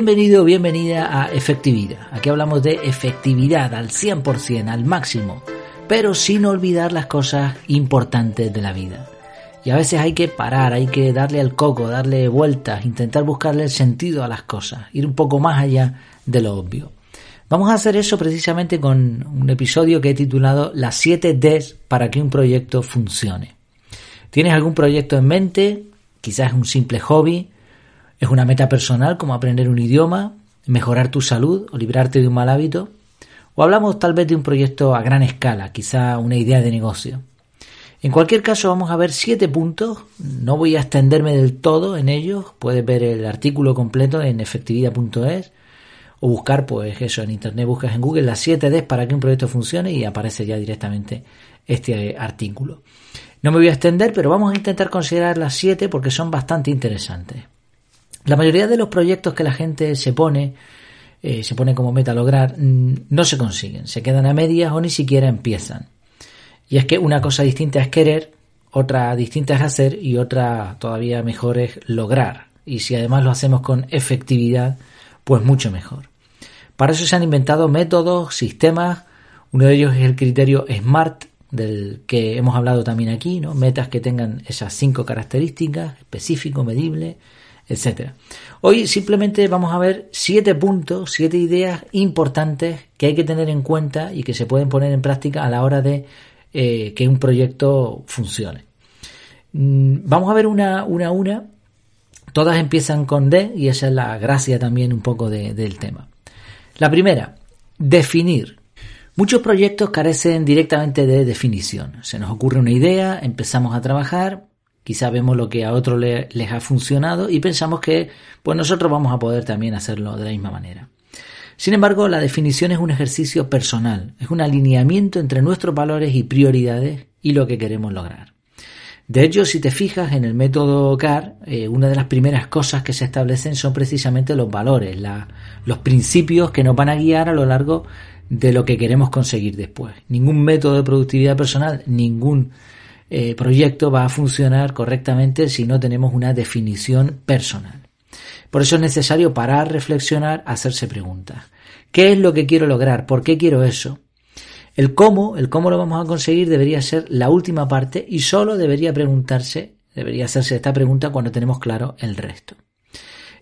Bienvenido, bienvenida a Efectividad. Aquí hablamos de efectividad al 100%, al máximo, pero sin olvidar las cosas importantes de la vida. Y a veces hay que parar, hay que darle al coco, darle vueltas, intentar buscarle el sentido a las cosas, ir un poco más allá de lo obvio. Vamos a hacer eso precisamente con un episodio que he titulado Las 7 Ds para que un proyecto funcione. ¿Tienes algún proyecto en mente? Quizás un simple hobby, es una meta personal como aprender un idioma, mejorar tu salud o librarte de un mal hábito. O hablamos tal vez de un proyecto a gran escala, quizá una idea de negocio. En cualquier caso vamos a ver siete puntos, no voy a extenderme del todo en ellos, puedes ver el artículo completo en efectividad.es o buscar pues eso en internet, buscas en Google las 7 Ds para que un proyecto funcione y aparece ya directamente este artículo. No me voy a extender, pero vamos a intentar considerar las 7 porque son bastante interesantes. La mayoría de los proyectos que la gente se pone, eh, se pone como meta lograr, mm, no se consiguen, se quedan a medias o ni siquiera empiezan. Y es que una cosa distinta es querer, otra distinta es hacer y otra todavía mejor es lograr. Y si además lo hacemos con efectividad, pues mucho mejor. Para eso se han inventado métodos, sistemas, uno de ellos es el criterio SMART, del que hemos hablado también aquí, ¿no? Metas que tengan esas cinco características, específico, medible, etcétera. Hoy simplemente vamos a ver siete puntos, siete ideas importantes que hay que tener en cuenta y que se pueden poner en práctica a la hora de eh, que un proyecto funcione. Mm, vamos a ver una, una a una. Todas empiezan con D y esa es la gracia también un poco del tema. La primera, definir. Muchos proyectos carecen directamente de definición. Se nos ocurre una idea, empezamos a trabajar, quizá vemos lo que a otros les ha funcionado y pensamos que pues nosotros vamos a poder también hacerlo de la misma manera. Sin embargo, la definición es un ejercicio personal, es un alineamiento entre nuestros valores y prioridades y lo que queremos lograr. De hecho, si te fijas en el método CAR, eh, una de las primeras cosas que se establecen son precisamente los valores, los principios que nos van a guiar a lo largo de lo que queremos conseguir después. Ningún método de productividad personal, ningún eh, proyecto va a funcionar correctamente si no tenemos una definición personal. Por eso es necesario parar, reflexionar, hacerse preguntas. ¿Qué es lo que quiero lograr? ¿Por qué quiero eso? El cómo, el cómo lo vamos a conseguir debería ser la última parte y solo debería preguntarse, debería hacerse esta pregunta cuando tenemos claro el resto.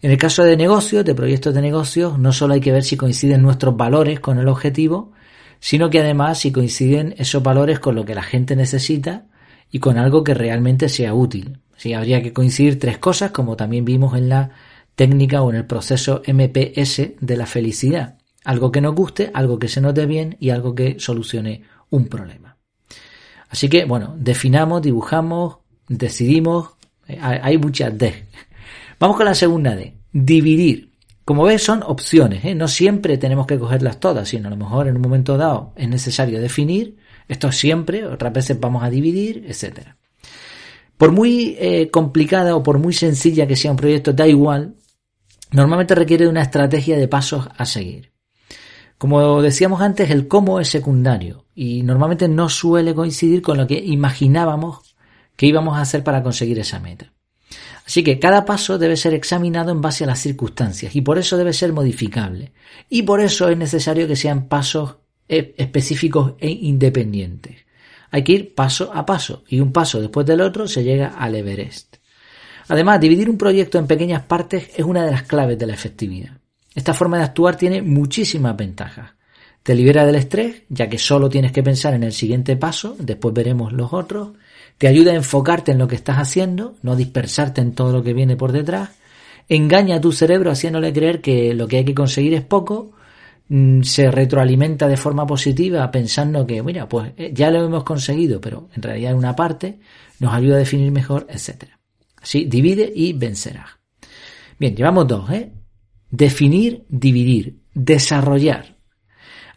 En el caso de negocios, de proyectos de negocios, no solo hay que ver si coinciden nuestros valores con el objetivo, sino que además si coinciden esos valores con lo que la gente necesita y con algo que realmente sea útil. Si habría que coincidir tres cosas, como también vimos en la técnica o en el proceso MPS de la felicidad. Algo que nos guste, algo que se dé bien y algo que solucione un problema. Así que, bueno, definamos, dibujamos, decidimos, eh, hay muchas D. Vamos con la segunda D, dividir. Como ves, son opciones, ¿eh? no siempre tenemos que cogerlas todas, sino a lo mejor en un momento dado es necesario definir esto siempre, otras veces vamos a dividir, etcétera. Por muy eh, complicada o por muy sencilla que sea un proyecto, da igual, normalmente requiere de una estrategia de pasos a seguir. Como decíamos antes, el cómo es secundario y normalmente no suele coincidir con lo que imaginábamos que íbamos a hacer para conseguir esa meta. Así que cada paso debe ser examinado en base a las circunstancias y por eso debe ser modificable. Y por eso es necesario que sean pasos específicos e independientes. Hay que ir paso a paso y un paso después del otro se llega al Everest. Además, dividir un proyecto en pequeñas partes es una de las claves de la efectividad. Esta forma de actuar tiene muchísimas ventajas. Te libera del estrés, ya que solo tienes que pensar en el siguiente paso, después veremos los otros. Te ayuda a enfocarte en lo que estás haciendo, no dispersarte en todo lo que viene por detrás. Engaña a tu cerebro haciéndole creer que lo que hay que conseguir es poco se retroalimenta de forma positiva pensando que, mira, pues eh, ya lo hemos conseguido, pero en realidad una parte nos ayuda a definir mejor, etc. Así, divide y vencerás. Bien, llevamos dos, ¿eh? Definir, dividir, desarrollar.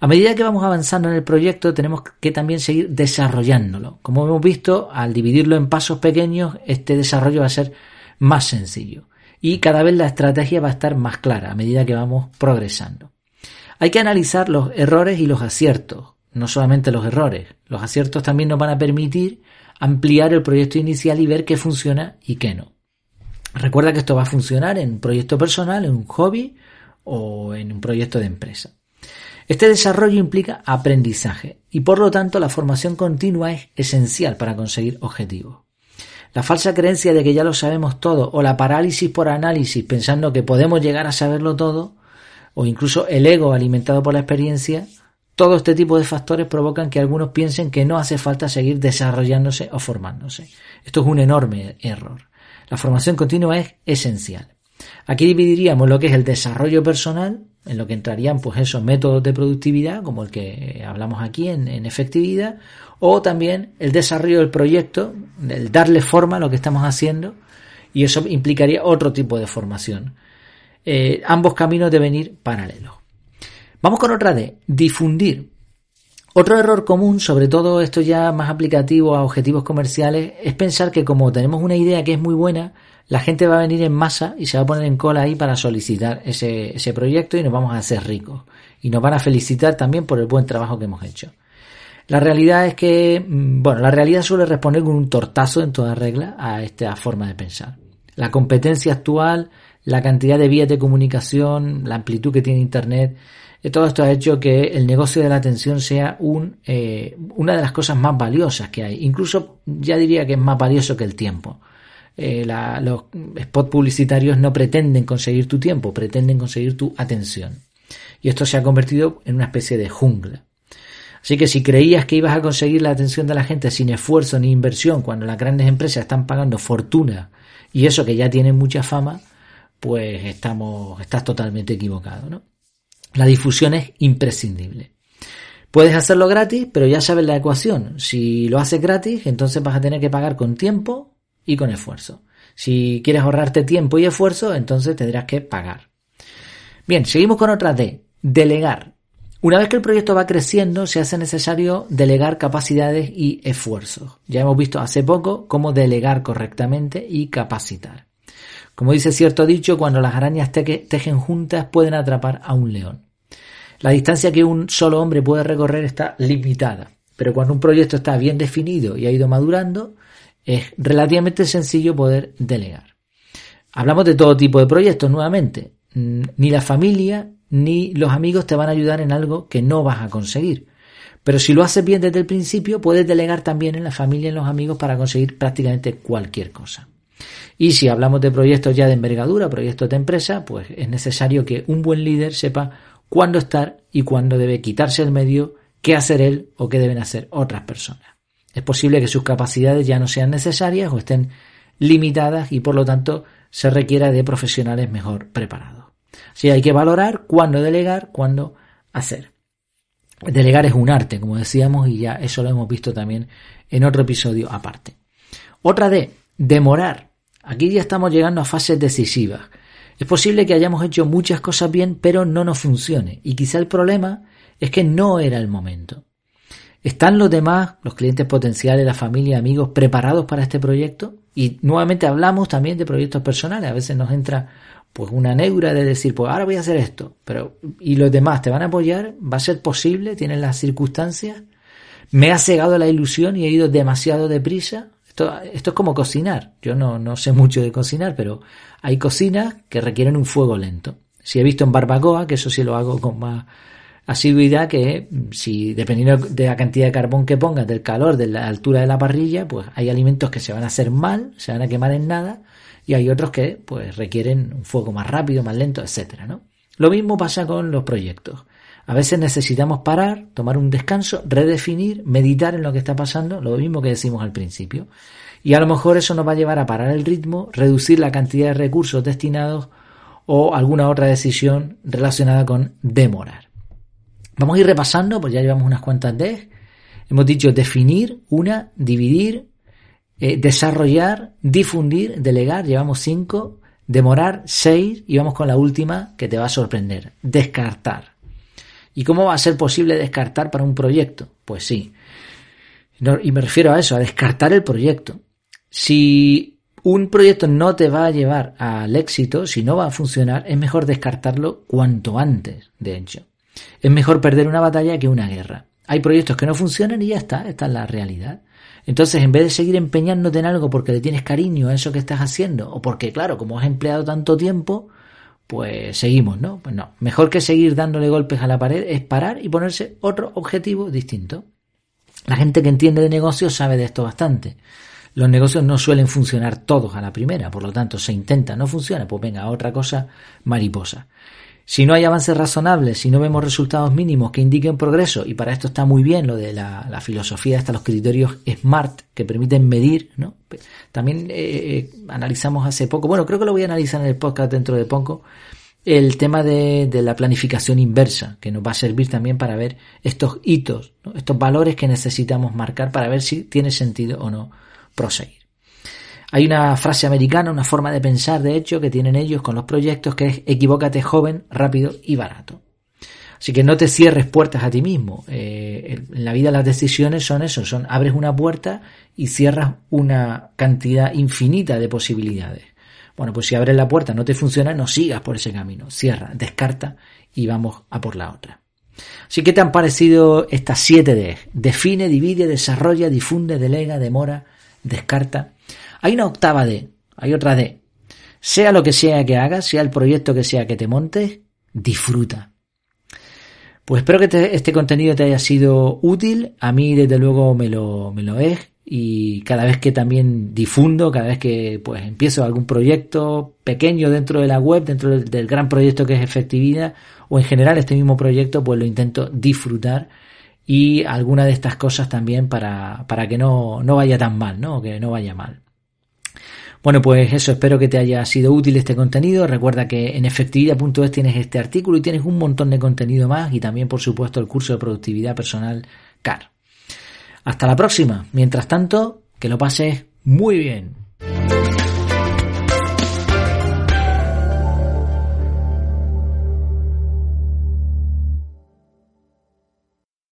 A medida que vamos avanzando en el proyecto, tenemos que también seguir desarrollándolo. Como hemos visto, al dividirlo en pasos pequeños, este desarrollo va a ser más sencillo. Y cada vez la estrategia va a estar más clara a medida que vamos progresando. Hay que analizar los errores y los aciertos, no solamente los errores. Los aciertos también nos van a permitir ampliar el proyecto inicial y ver qué funciona y qué no. Recuerda que esto va a funcionar en un proyecto personal, en un hobby o en un proyecto de empresa. Este desarrollo implica aprendizaje y por lo tanto la formación continua es esencial para conseguir objetivos. La falsa creencia de que ya lo sabemos todo o la parálisis por análisis pensando que podemos llegar a saberlo todo o incluso el ego alimentado por la experiencia, todo este tipo de factores provocan que algunos piensen que no hace falta seguir desarrollándose o formándose. Esto es un enorme error. La formación continua es esencial. Aquí dividiríamos lo que es el desarrollo personal en lo que entrarían pues esos métodos de productividad como el que hablamos aquí en, efectividad o también el desarrollo del proyecto, el darle forma a lo que estamos haciendo y eso implicaría otro tipo de formación. Eh, ambos caminos deben ir paralelos. Vamos con otra de difundir. Otro error común, sobre todo esto ya más aplicativo a objetivos comerciales, es pensar que como tenemos una idea que es muy buena, la gente va a venir en masa y se va a poner en cola ahí para solicitar ese, ese proyecto y nos vamos a hacer ricos. Y nos van a felicitar también por el buen trabajo que hemos hecho. La realidad es que, mm, bueno, la realidad suele responder con un tortazo en toda regla a esta forma de pensar. La competencia actual, la cantidad de vías de comunicación, la amplitud que tiene Internet, eh, todo esto ha hecho que el negocio de la atención sea un, eh, una de las cosas más valiosas que hay. Incluso ya diría que es más valioso que el tiempo. Eh, los spots publicitarios no pretenden conseguir tu tiempo, pretenden conseguir tu atención. Y esto se ha convertido en una especie de jungla. Así que si creías que ibas a conseguir la atención de la gente sin esfuerzo ni inversión, cuando las grandes empresas están pagando fortuna y eso que ya tienen mucha fama, pues estamos, estás totalmente equivocado, ¿no? La difusión es imprescindible. Puedes hacerlo gratis, pero ya sabes la ecuación. Si lo haces gratis, entonces vas a tener que pagar con tiempo y con esfuerzo. Si quieres ahorrarte tiempo y esfuerzo, entonces tendrás que pagar. Bien, seguimos con otra D, delegar. Una vez que el proyecto va creciendo, se hace necesario delegar capacidades y esfuerzos. Ya hemos visto hace poco cómo delegar correctamente y capacitar. Como dice cierto dicho, cuando las arañas tejen juntas pueden atrapar a un león. La distancia que un solo hombre puede recorrer está limitada, pero cuando un proyecto está bien definido y ha ido madurando, es relativamente sencillo poder delegar. Hablamos de todo tipo de proyectos nuevamente. Ni la familia ni los amigos te van a ayudar en algo que no vas a conseguir. Pero si lo haces bien desde el principio, puedes delegar también en la familia y en los amigos para conseguir prácticamente cualquier cosa. Y si hablamos de proyectos ya de envergadura, proyectos de empresa, pues es necesario que un buen líder sepa cuándo estar y cuándo debe quitarse el medio, qué hacer él o qué deben hacer otras personas. Es posible que sus capacidades ya no sean necesarias o estén limitadas y por lo tanto se requiera de profesionales mejor preparados. Así hay que valorar cuándo delegar, cuándo hacer. Delegar es un arte, como decíamos, y ya eso lo hemos visto también en otro episodio aparte. Otra de demorar. Aquí ya estamos llegando a fases decisivas. Es posible que hayamos hecho muchas cosas bien, pero no nos funcione. Y quizá el problema es que no era el momento. ¿Están los demás, los clientes potenciales, la familia, amigos, preparados para este proyecto? Y nuevamente hablamos también de proyectos personales. A veces nos entra pues una neura de decir, pues ahora voy a hacer esto, pero ¿y los demás te van a apoyar? ¿Va a ser posible? ¿Tienen las circunstancias? ¿Me ha cegado la ilusión y he ido demasiado deprisa? Esto, es como cocinar. Yo no, no sé mucho de cocinar, pero hay cocinas que requieren un fuego lento. Si he visto en barbacoa, que eso sí lo hago con más asiduidad, que si dependiendo de la cantidad de carbón que pongas, del calor, de la altura de la parrilla, pues hay alimentos que se van a hacer mal, se van a quemar en nada, y hay otros que pues requieren un fuego más rápido, más lento, etcétera, ¿no? Lo mismo pasa con los proyectos. A veces necesitamos parar, tomar un descanso, redefinir, meditar en lo que está pasando, lo mismo que decimos al principio. Y a lo mejor eso nos va a llevar a parar el ritmo, reducir la cantidad de recursos destinados o alguna otra decisión relacionada con demorar. Vamos a ir repasando, pues ya llevamos unas cuantas de. Hemos dicho definir, una, dividir, eh, desarrollar, difundir, delegar, llevamos cinco, demorar seis y vamos con la última que te va a sorprender, descartar. ¿Y cómo va a ser posible descartar para un proyecto? Pues sí. y me refiero a eso, a descartar el proyecto. Si un proyecto no te va a llevar al éxito, si no va a funcionar, es mejor descartarlo cuanto antes, de hecho. Es mejor perder una batalla que una guerra. Hay proyectos que no funcionan y ya está, esta es la realidad. Entonces, en vez de seguir empeñándote en algo porque le tienes cariño a eso que estás haciendo, o porque, claro, como has empleado tanto tiempo, pues seguimos, ¿no? Pues no, mejor que seguir dándole golpes a la pared es parar y ponerse otro objetivo distinto. La gente que entiende de negocios sabe de esto bastante. Los negocios no suelen funcionar todos a la primera, por lo tanto se intenta, no funciona, pues venga, otra cosa mariposa. Si no hay avances razonables, si no vemos resultados mínimos que indiquen progreso, y para esto está muy bien lo de la, filosofía, hasta los criterios SMART que permiten medir, ¿no? También eh, eh, analizamos hace poco, bueno, creo que lo voy a analizar en el podcast dentro de poco, el tema de, la planificación inversa, que nos va a servir también para ver estos hitos, estos valores que necesitamos marcar para ver si tiene sentido o no proseguir. Hay una frase americana, una forma de pensar, de hecho, que tienen ellos con los proyectos, que es equivócate joven, rápido y barato. Así que no te cierres puertas a ti mismo. Eh, en la vida las decisiones son eso, son abres una puerta y cierras una cantidad infinita de posibilidades. Bueno, pues si abres la puerta no te funciona, no sigas por ese camino. Cierra, descarta y vamos a por la otra. Así que te han parecido estas siete D. Define, divide, desarrolla, difunde, delega, demora, descarta hay una octava D, hay otra D. Sea lo que sea que hagas, sea el proyecto que sea que te montes, disfruta. Pues espero que este contenido te haya sido útil. A mí, desde luego, me lo, me lo es. Y cada vez que también difundo, cada vez que pues empiezo algún proyecto pequeño dentro de la web, dentro del, gran proyecto que es efectividad, o en general este mismo proyecto, pues lo intento disfrutar y alguna de estas cosas también para, para que no, no vaya tan mal, ¿no? Que no vaya mal. Bueno, pues eso, espero que te haya sido útil este contenido. Recuerda que en efectividad.es tienes este artículo y tienes un montón de contenido más y también, por supuesto, el curso de productividad personal CAR. Hasta la próxima. Mientras tanto, que lo pases muy bien.